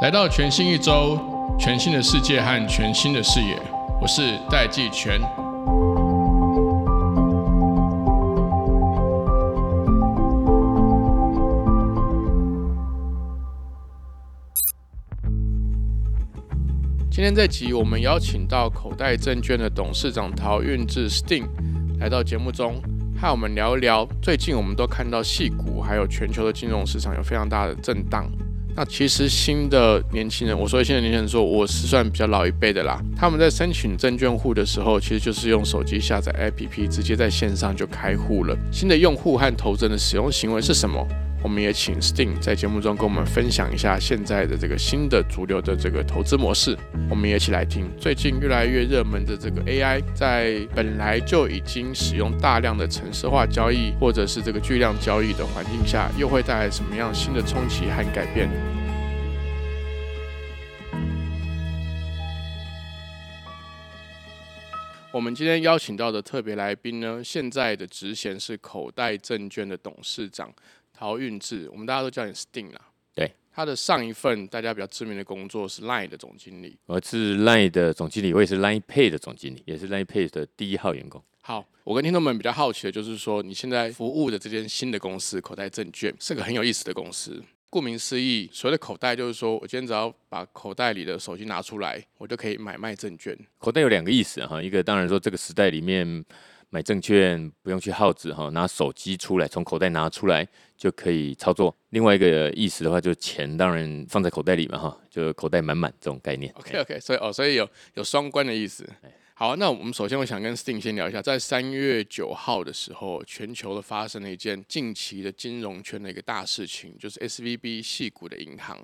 来到全新一周，全新的世界和全新的视野，我是戴季全。今天这集我们邀请到口袋证券的董事长陶运志 Sting 来到节目中，和我们聊一聊最近我们都看到戏股还有全球的金融市场有非常大的震荡。那其实新的年轻人，我说新的年轻人说我是算比较老一辈的啦，他们在申请证券户的时候，其实就是用手机下载 APP，直接在线上就开户了。新的用户和投资人的使用行为是什么？我们也请 Sting 在节目中跟我们分享一下现在的这个新的主流的这个投资模式。我们也一起来听，最近越来越热门的这个 AI，在本来就已经使用大量的城市化交易或者是这个巨量交易的环境下，又会带来什么样新的冲击和改变？我们今天邀请到的特别来宾呢，现在的职衔是口袋证券的董事长。陶运志，我们大家都叫你 Sting 啦。对，他的上一份大家比较知名的工作是 Line 的总经理。我是 Line 的总经理，我也是 Line Pay 的总经理，也是 Line Pay 的第一号员工。好，我跟听众们比较好奇的就是说，你现在服务的这间新的公司口袋证券是个很有意思的公司。顾名思义，所谓的口袋就是说我今天只要把口袋里的手机拿出来，我就可以买卖证券。口袋有两个意思哈，一个当然说这个时代里面。买证券不用去耗子哈，拿手机出来，从口袋拿出来就可以操作。另外一个意思的话，就是钱当然放在口袋里嘛哈，就口袋满满这种概念。OK OK，所以哦，所以有有双关的意思。好，那我们首先我想跟 Sting 先聊一下，在三月九号的时候，全球的发生了一件近期的金融圈的一个大事情，就是 SVB 系股的银行，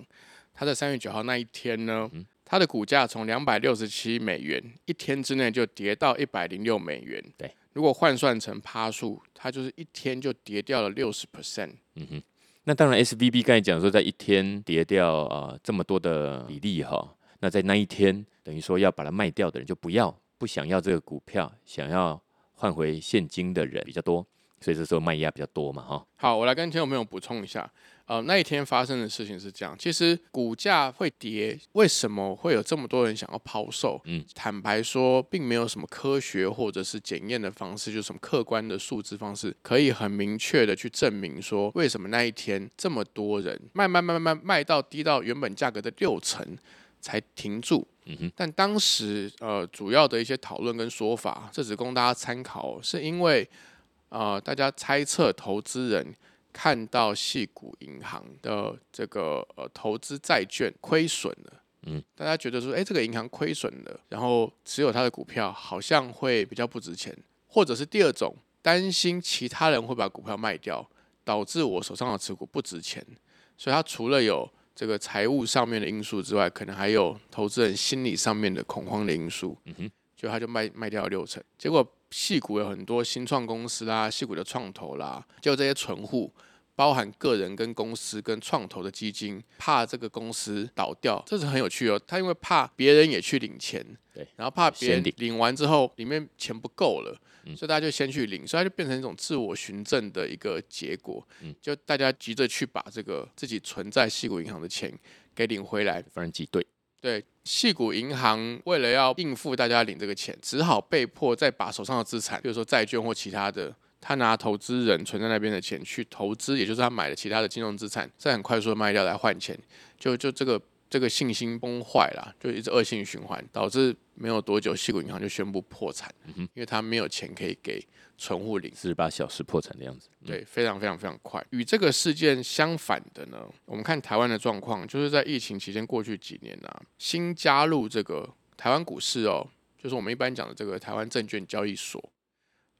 它在三月九号那一天呢，它的股价从两百六十七美元一天之内就跌到一百零六美元。对。如果换算成趴数，它就是一天就跌掉了六十 percent。嗯哼，那当然，S V B 刚才讲说，在一天跌掉啊这么多的比例哈，那在那一天等于说要把它卖掉的人就不要，不想要这个股票，想要换回现金的人比较多，所以这时候卖压比较多嘛哈。好，我来跟听众朋友补充一下。呃，那一天发生的事情是这样，其实股价会跌，为什么会有这么多人想要抛售？嗯，坦白说，并没有什么科学或者是检验的方式，就是什么客观的数字方式，可以很明确的去证明说，为什么那一天这么多人卖卖卖卖卖卖到低到原本价格的六成才停住。嗯哼，但当时呃主要的一些讨论跟说法，这只供大家参考，是因为呃大家猜测投资人。看到系股银行的这个呃投资债券亏损了，嗯，大家觉得说，哎，这个银行亏损了，然后持有它的股票好像会比较不值钱，或者是第二种担心其他人会把股票卖掉，导致我手上的持股不值钱，所以它除了有这个财务上面的因素之外，可能还有投资人心理上面的恐慌的因素，嗯哼，就他就卖卖掉六成，结果。细股有很多新创公司啦，戏股的创投啦，就这些存户，包含个人跟公司跟创投的基金，怕这个公司倒掉，这是很有趣哦。他因为怕别人也去领钱，对，然后怕别人领完之后里面钱不够了，所以大家就先去领，所以它就变成一种自我循证的一个结果。嗯，就大家急着去把这个自己存在戏股银行的钱给领回来，反正挤兑。对，细股银行为了要应付大家领这个钱，只好被迫再把手上的资产，比如说债券或其他的，他拿投资人存在那边的钱去投资，也就是他买了其他的金融资产，再很快速的卖掉来换钱，就就这个这个信心崩坏了，就一直恶性循环，导致没有多久，西股银行就宣布破产，因为他没有钱可以给。存户领四十八小时破产的样子，对，非常非常非常快。与这个事件相反的呢，我们看台湾的状况，就是在疫情期间过去几年啊，新加入这个台湾股市哦，就是我们一般讲的这个台湾证券交易所。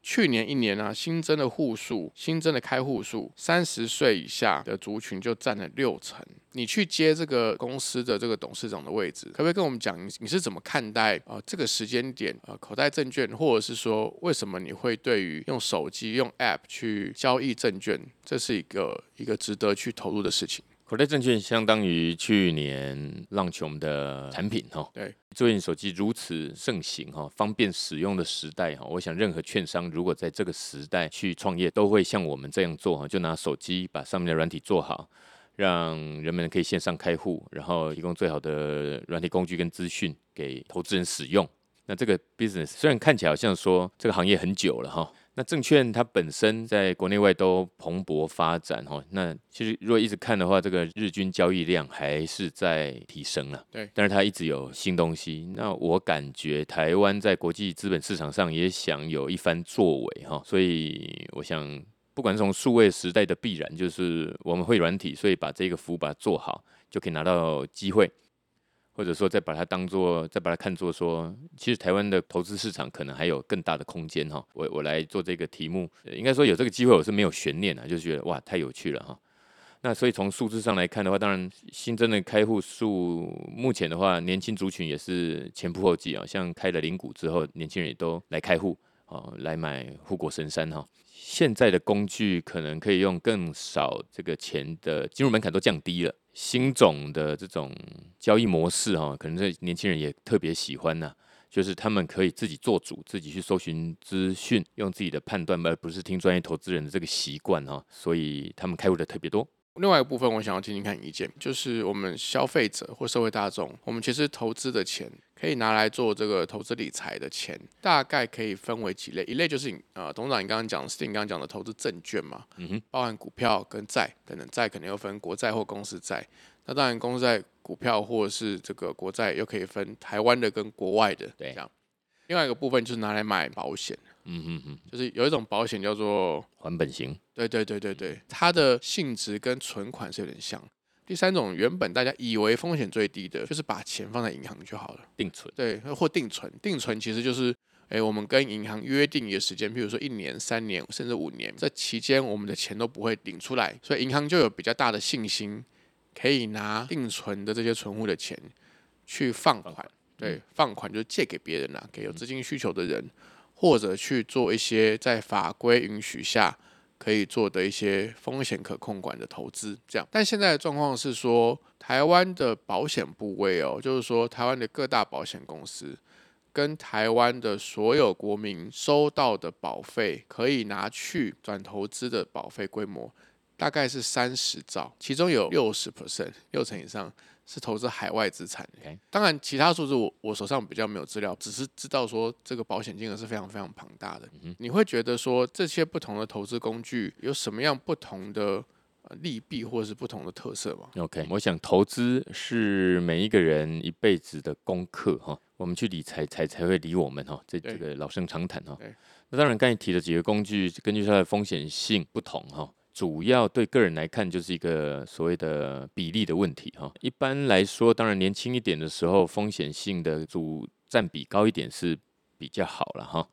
去年一年啊，新增的户数、新增的开户数，三十岁以下的族群就占了六成。你去接这个公司的这个董事长的位置，可不可以跟我们讲，你是怎么看待啊这个时间点啊口袋证券，或者是说为什么你会对于用手机用 App 去交易证券，这是一个一个值得去投入的事情？口袋证券相当于去年浪琼的产品哈。对，最近手机如此盛行哈，方便使用的时代哈，我想任何券商如果在这个时代去创业，都会像我们这样做哈，就拿手机把上面的软体做好，让人们可以线上开户，然后提供最好的软体工具跟资讯给投资人使用。那这个 business 虽然看起来好像说这个行业很久了哈。那证券它本身在国内外都蓬勃发展哈，那其实如果一直看的话，这个日均交易量还是在提升了。对，但是它一直有新东西。那我感觉台湾在国际资本市场上也想有一番作为哈，所以我想，不管是从数位时代的必然，就是我们会软体，所以把这个服务把它做好，就可以拿到机会。或者说，再把它当做，再把它看作说，其实台湾的投资市场可能还有更大的空间哈。我我来做这个题目，应该说有这个机会，我是没有悬念的，就觉得哇，太有趣了哈。那所以从数字上来看的话，当然新增的开户数，目前的话，年轻族群也是前仆后继啊。像开了零股之后，年轻人也都来开户哦，来买护国神山哈。现在的工具可能可以用更少这个钱的进入门槛都降低了。新种的这种交易模式哈，可能这年轻人也特别喜欢呢。就是他们可以自己做主，自己去搜寻资讯，用自己的判断，而不是听专业投资人的这个习惯哈。所以他们开户的特别多。另外一个部分，我想要听听看意见，就是我们消费者或社会大众，我们其实投资的钱可以拿来做这个投资理财的钱，大概可以分为几类。一类就是你呃，董事长你刚刚讲，是你刚刚讲的投资证券嘛，嗯哼，包含股票跟债等等，债可能又分国债或公司债。那当然，公司债、股票或者是这个国债又可以分台湾的跟国外的，对，这样。另外一个部分就是拿来买保险。嗯嗯嗯，就是有一种保险叫做还本型，对对对对对，它的性质跟存款是有点像。第三种原本大家以为风险最低的，就是把钱放在银行就好了，定存，对，或定存，定存其实就是，哎，我们跟银行约定一个时间，譬如说一年、三年甚至五年，这期间我们的钱都不会领出来，所以银行就有比较大的信心，可以拿定存的这些存户的钱去放款，对，放款就是借给别人啦，给有资金需求的人。或者去做一些在法规允许下可以做的一些风险可控管的投资，这样。但现在的状况是说，台湾的保险部位哦，就是说台湾的各大保险公司跟台湾的所有国民收到的保费，可以拿去转投资的保费规模，大概是三十兆，其中有六十 percent 六成以上。是投资海外资产，当然其他数字我我手上比较没有资料，只是知道说这个保险金额是非常非常庞大的。你会觉得说这些不同的投资工具有什么样不同的利弊或者是不同的特色吗？OK，我想投资是每一个人一辈子的功课哈，我们去理财才才会理我们哈，这这个老生常谈哈。那当然刚才提的几个工具，根据它的风险性不同哈。主要对个人来看，就是一个所谓的比例的问题哈。一般来说，当然年轻一点的时候，风险性的主占比高一点是比较好了哈。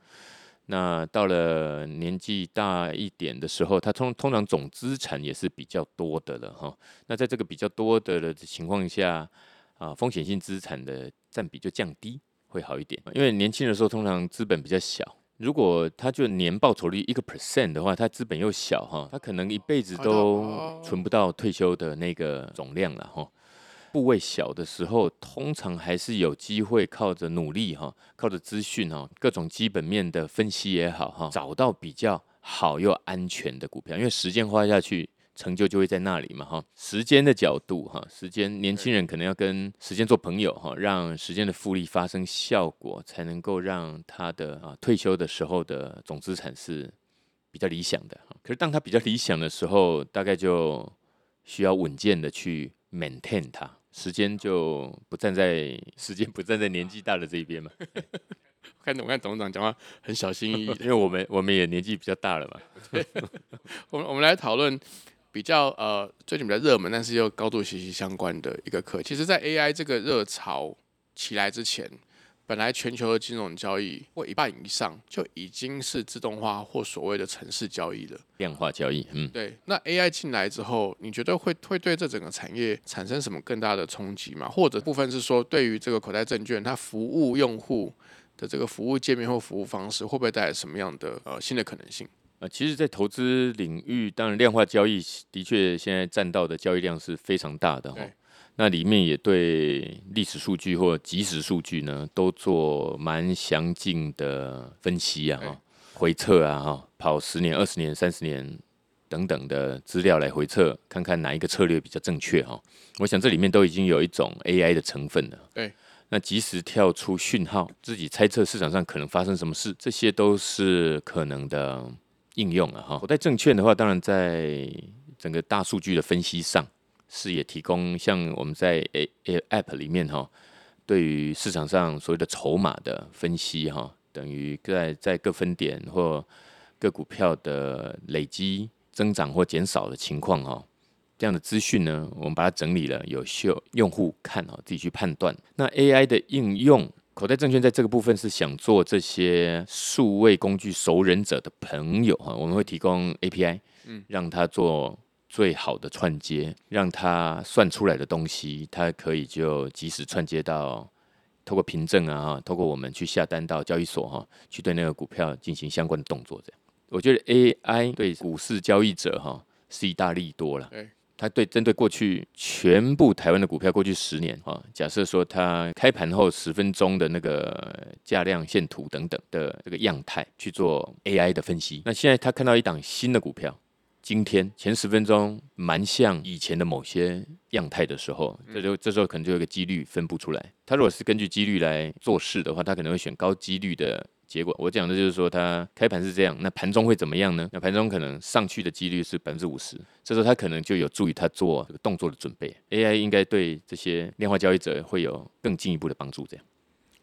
那到了年纪大一点的时候，它通通常总资产也是比较多的了哈。那在这个比较多的的情况下，啊，风险性资产的占比就降低，会好一点。因为年轻的时候通常资本比较小。如果他就年报酬率一个 percent 的话，他资本又小哈，他可能一辈子都存不到退休的那个总量了哈。部位小的时候，通常还是有机会靠着努力哈，靠着资讯哈，各种基本面的分析也好哈，找到比较好又安全的股票，因为时间花下去。成就就会在那里嘛，哈，时间的角度，哈，时间年轻人可能要跟时间做朋友，哈，让时间的复利发生效果，才能够让他的啊退休的时候的总资产是比较理想的。可是当他比较理想的时候，大概就需要稳健的去 maintain 它，时间就不站在时间不站在年纪大的这一边嘛。看我看董事长讲话很小心翼翼，因为我们我们也年纪比较大了嘛。我们我们来讨论。比较呃最近比较热门，但是又高度息息相关的一个课，其实，在 AI 这个热潮起来之前，本来全球的金融交易或一半以上就已经是自动化或所谓的城市交易了，量化交易。嗯，对。那 AI 进来之后，你觉得会会对这整个产业产生什么更大的冲击吗？或者部分是说，对于这个口袋证券，它服务用户的这个服务界面或服务方式，会不会带来什么样的呃新的可能性？呃，其实，在投资领域，当然量化交易的确现在占到的交易量是非常大的哈。那里面也对历史数据或即时数据呢，都做蛮详尽的分析啊，哈，回测啊，哈，跑十年、二十年、三十年等等的资料来回测，看看哪一个策略比较正确哈。我想这里面都已经有一种 AI 的成分了。对。那及时跳出讯号，自己猜测市场上可能发生什么事，这些都是可能的应用啊！哈，我在证券的话，当然在整个大数据的分析上，是也提供像我们在 A A App 里面哈，对于市场上所谓的筹码的分析哈，等于在在各分点或各股票的累积增长或减少的情况哈。这样的资讯呢，我们把它整理了，有需用户看哦，自己去判断。那 AI 的应用，口袋证券在这个部分是想做这些数位工具熟人者的朋友哈，我们会提供 API，嗯，让他做最好的串接，让他算出来的东西，他可以就及时串接到，透过凭证啊哈，透过我们去下单到交易所哈，去对那个股票进行相关的动作。这样，我觉得 AI 对股市交易者哈是一大利多了。它对针对过去全部台湾的股票，过去十年啊，假设说它开盘后十分钟的那个价量线图等等的这个样态去做 AI 的分析。那现在他看到一档新的股票，今天前十分钟蛮像以前的某些样态的时候，这就这时候可能就有个几率分布出来。他如果是根据几率来做事的话，他可能会选高几率的。结果我讲的就是说，它开盘是这样，那盘中会怎么样呢？那盘中可能上去的几率是百分之五十，这时候它可能就有助于他做这个动作的准备。AI 应该对这些量化交易者会有更进一步的帮助。这样，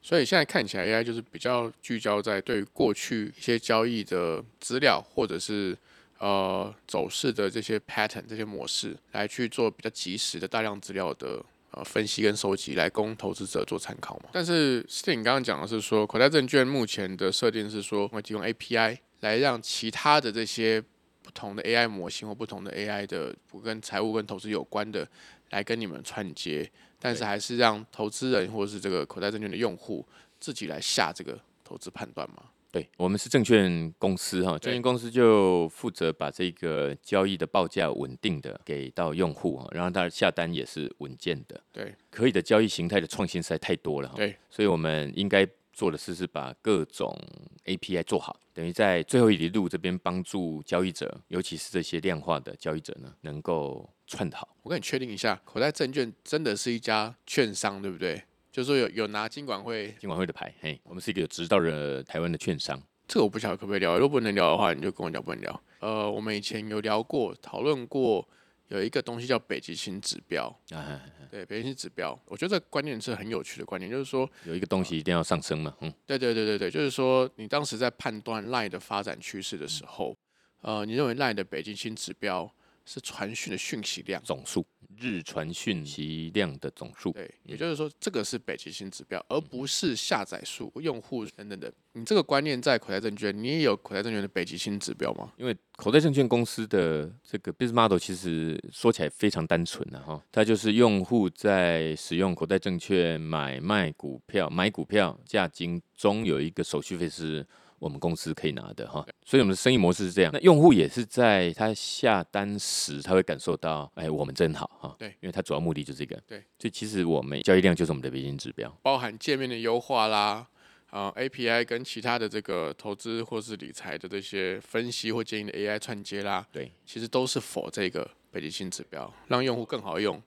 所以现在看起来 AI 就是比较聚焦在对过去一些交易的资料，或者是呃走势的这些 pattern 这些模式，来去做比较及时的大量资料的。呃，分析跟收集来供投资者做参考嘛。但是 t e 刚刚讲的是说，口袋证券目前的设定是说，会提供 API 来让其他的这些不同的 AI 模型或不同的 AI 的不跟财务跟投资有关的，来跟你们串接。但是还是让投资人或者是这个口袋证券的用户自己来下这个投资判断嘛。对我们是证券公司哈，证券公司就负责把这个交易的报价稳定的给到用户哈，然后他下单也是稳健的。对，可以的交易形态的创新实在太多了哈。对，所以我们应该做的事是把各种 API 做好，等于在最后一里路这边帮助交易者，尤其是这些量化的交易者呢，能够串好。我跟你确定一下，口袋证券真的是一家券商，对不对？就是说有有拿金管会金管会的牌，嘿，我们是一个有执照的台湾的券商。这个我不晓得可不可以聊，如果不能聊的话，你就跟我讲不能聊。呃，我们以前有聊过、讨论过，有一个东西叫北极星指标。啊，对，北极星指标，我觉得这个观念是很有趣的观念，就是说有一个东西一定要上升嘛。嗯，对对对对对，就是说你当时在判断 Line 的发展趋势的时候，呃，你认为 Line 的北极星指标是传讯的讯息量总数。日传讯息量的总数，对，也就是说，这个是北极星指标，而不是下载数、用户等等的。你这个观念在口袋证券，你也有口袋证券的北极星指标吗？因为口袋证券公司的这个 business model 其实说起来非常单纯的哈，它就是用户在使用口袋证券买卖股票、买股票价金中有一个手续费是。我们公司可以拿的哈，所以我们的生意模式是这样。那用户也是在他下单时，他会感受到，哎，我们真好哈。对，因为他主要目的就是这个。对，所以其实我们交易量就是我们的北京指标，包含界面的优化啦，啊，API 跟其他的这个投资或是理财的这些分析或建议的 AI 串接啦，对，其实都是否这个北极星指标，让用户更好用，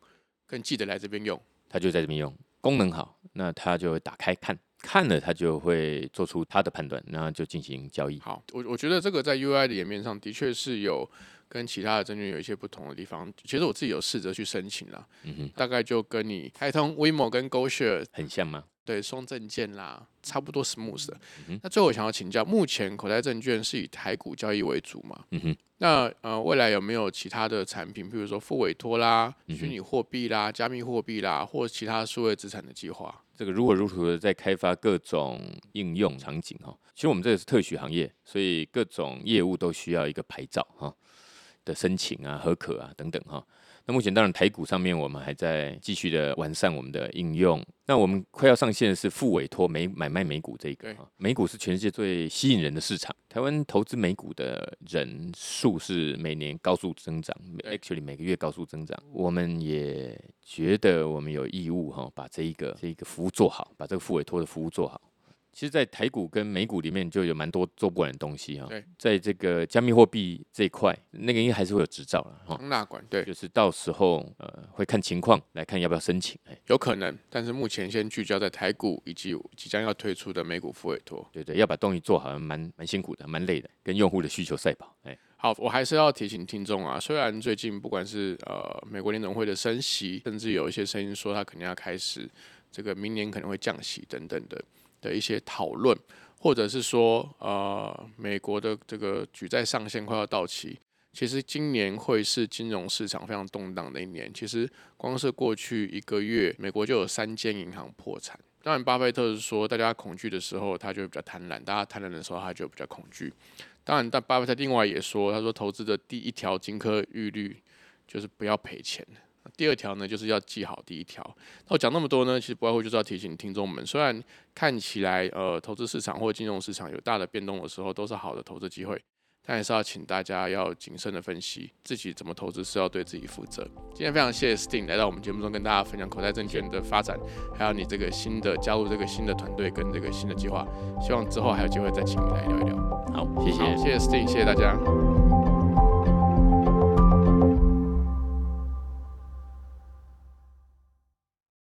更记得来这边用，他就在这边用，功能好，那他就会打开看。看了他就会做出他的判断，然后就进行交易。好，我我觉得这个在 UI 的演面上的确是有跟其他的证券有一些不同的地方。其实我自己有试着去申请了，嗯哼，大概就跟你开通 WeMo 跟 GoShare 很像吗？对，双证件啦，差不多 smooth 的。那最后我想要请教，目前口袋证券是以台股交易为主嘛？嗯哼。那呃，未来有没有其他的产品，比如说付委托啦、虚拟货币啦、加密货币啦，或其他数位资产的计划？这个如火如荼的在开发各种应用场景哈。其实我们这个是特许行业，所以各种业务都需要一个牌照哈的申请啊、合可啊等等哈。那目前当然台股上面我们还在继续的完善我们的应用。那我们快要上线的是副委托美买卖美股这一个啊，美股是全世界最吸引人的市场。台湾投资美股的人数是每年高速增长，actually 每个月高速增长。我们也觉得我们有义务哈，把这一个这一个服务做好，把这个副委托的服务做好。其实，在台股跟美股里面就有蛮多做不完的东西哈。对，在这个加密货币这一块，那个应该还是会有执照了哈。纳管对，就是到时候呃会看情况来看要不要申请。哎，有可能，但是目前先聚焦在台股以及即将要推出的美股副委托。对对，要把东西做好，蛮蛮辛苦的，蛮累的，跟用户的需求赛跑。哎，好，我还是要提醒听众啊，虽然最近不管是呃美国联总会的升息，甚至有一些声音说它肯定要开始这个明年可能会降息等等的。的一些讨论，或者是说，呃，美国的这个举债上限快要到期，其实今年会是金融市场非常动荡的一年。其实光是过去一个月，美国就有三间银行破产。当然，巴菲特是说，大家恐惧的时候，他就比较贪婪；大家贪婪的时候，他就比较恐惧。当然，但巴菲特另外也说，他说投资的第一条金科玉律就是不要赔钱。第二条呢，就是要记好第一条。那我讲那么多呢，其实不外乎就是要提醒听众们，虽然看起来呃投资市场或金融市场有大的变动的时候，都是好的投资机会，但还是要请大家要谨慎的分析自己怎么投资是要对自己负责。今天非常谢谢 Sting 来到我们节目中跟大家分享口袋证券的发展，还有你这个新的加入这个新的团队跟这个新的计划。希望之后还有机会再请你来聊一聊。好，谢谢，谢谢 Sting，谢谢大家。